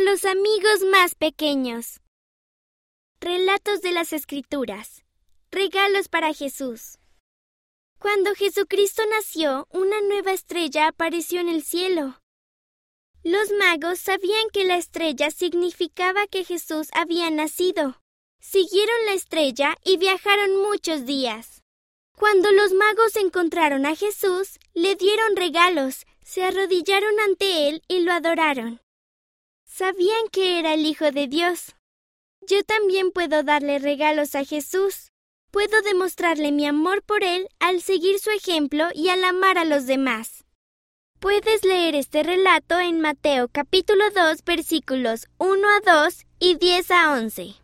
los amigos más pequeños. Relatos de las Escrituras. Regalos para Jesús. Cuando Jesucristo nació, una nueva estrella apareció en el cielo. Los magos sabían que la estrella significaba que Jesús había nacido. Siguieron la estrella y viajaron muchos días. Cuando los magos encontraron a Jesús, le dieron regalos, se arrodillaron ante él y lo adoraron. Sabían que era el Hijo de Dios. Yo también puedo darle regalos a Jesús. Puedo demostrarle mi amor por él al seguir su ejemplo y al amar a los demás. Puedes leer este relato en Mateo capítulo 2 versículos 1 a 2 y 10 a 11.